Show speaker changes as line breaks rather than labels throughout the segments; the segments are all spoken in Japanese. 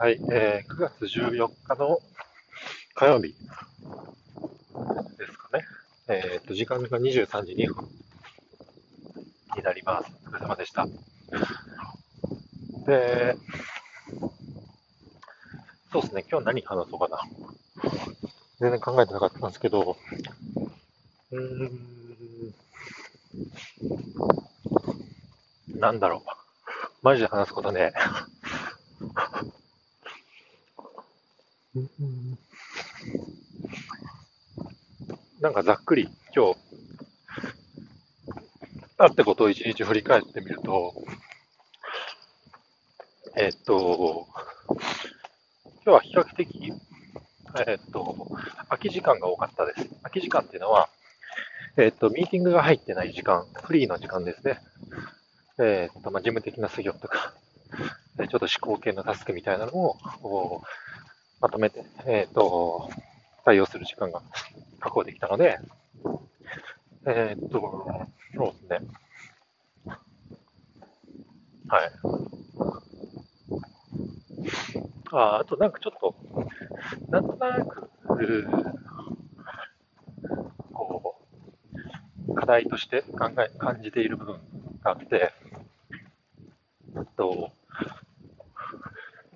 はい、えー、9月14日の火曜日ですかね。えっ、と、時間が23時2分になります。お疲れ様でした。で、そうですね、今日何話そうかな。全然考えてなかったんですけど、うーん、なんだろう。マジで話すことね。なんかざっくり今日、あったことを一日振り返ってみると、えっと、今日は比較的、えっと、空き時間が多かったです。空き時間っていうのは、えっと、ミーティングが入ってない時間、フリーの時間ですね。えっと、まあ、事務的な作業とか、ちょっと思考系のタスクみたいなのを、まとめて、えっと、対応する時間が確保できたので、えー、っと、そうですね。はい。ああとなんかちょっと、なんとなく、こう、課題として考え、感じている部分があって、と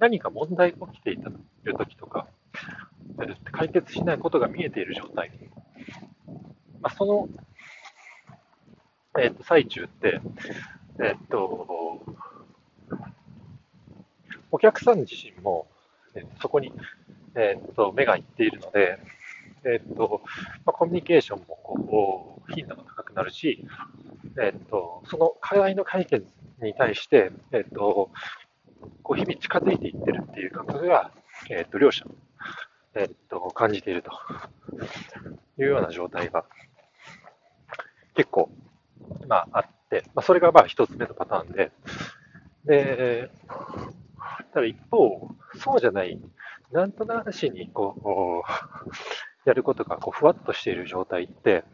何か問題が起きていたといるときとか、解決しないことが見えている状態。まあ、その、え、ー、と、最中って、え、ー、と、お客さん自身も、えー、そこに、えっ、と、目がいっているので、えっ、と、まあ、コミュニケーションもこう頻度が高くなるし、えっ、と、その課題の解決に対して、えっ、と、こう日々近づいていってるっていう感覚が、えっ、と、両者えっと、感じているというような状態が結構、まあ、あって、まあ、それがまあ一つ目のパターンで、で、ただ一方、そうじゃない、なんとなしにこう、やることがこうふわっとしている状態って、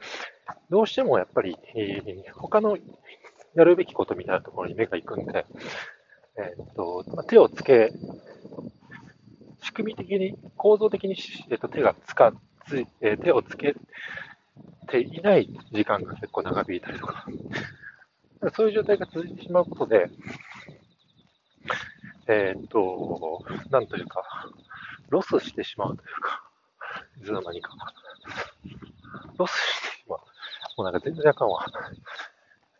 どうしてもやっぱり、えー、他のやるべきことみたいなところに目が行くんで、え、っと、手をつけ仕組み的に、構造的に、えっと、手がつかつ、え手をつけていない時間が結構長引いたりとか、そういう状態が続いてしまうことで、えー、っと、なんというか、ロスしてしまうというか、いつの間にか。ロスしてしまう。もうなんか全然あかんわ。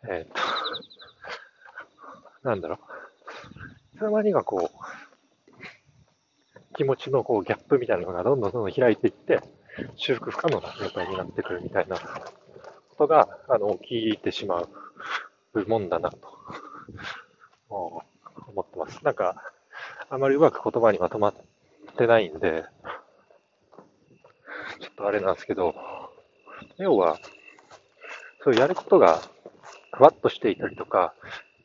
えー、っと、なんだろう。いつの間にかこう、気持ちのこうギャップみたいなのがどんどんどんどん開いていって、修復不可能な状態になってくるみたいなことが、あの、起きてしまうもんだなと、思ってます。なんか、あまりうまく言葉にまとまってないんで、ちょっとあれなんですけど、要は、そうやることがふわっとしていたりとか、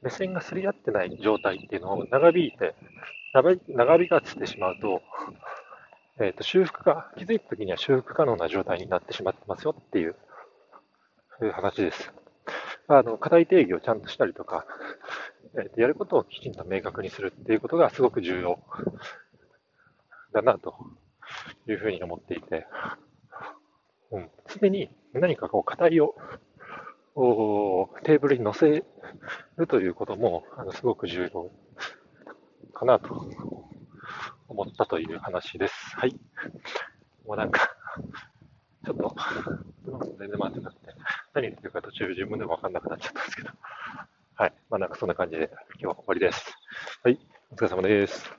目線がすり合ってない状態っていうのを長引いて長引かせてしまうと、えっ、ー、と、修復が、気づいた時には修復可能な状態になってしまってますよっていう、そういう話です。あの、課題定義をちゃんとしたりとか、えー、とやることをきちんと明確にするっていうことがすごく重要だなというふうに思っていて、うん、常に何かこう課題をテーブルに載せるということもあのすごく重要かなと思ったという話です。はい。もうなんか、ちょっと、全然回ってなくて、何言ってるか途中自分でもわかんなくなっちゃったんですけど、はい。まあなんかそんな感じで今日は終わりです。はい。お疲れ様です。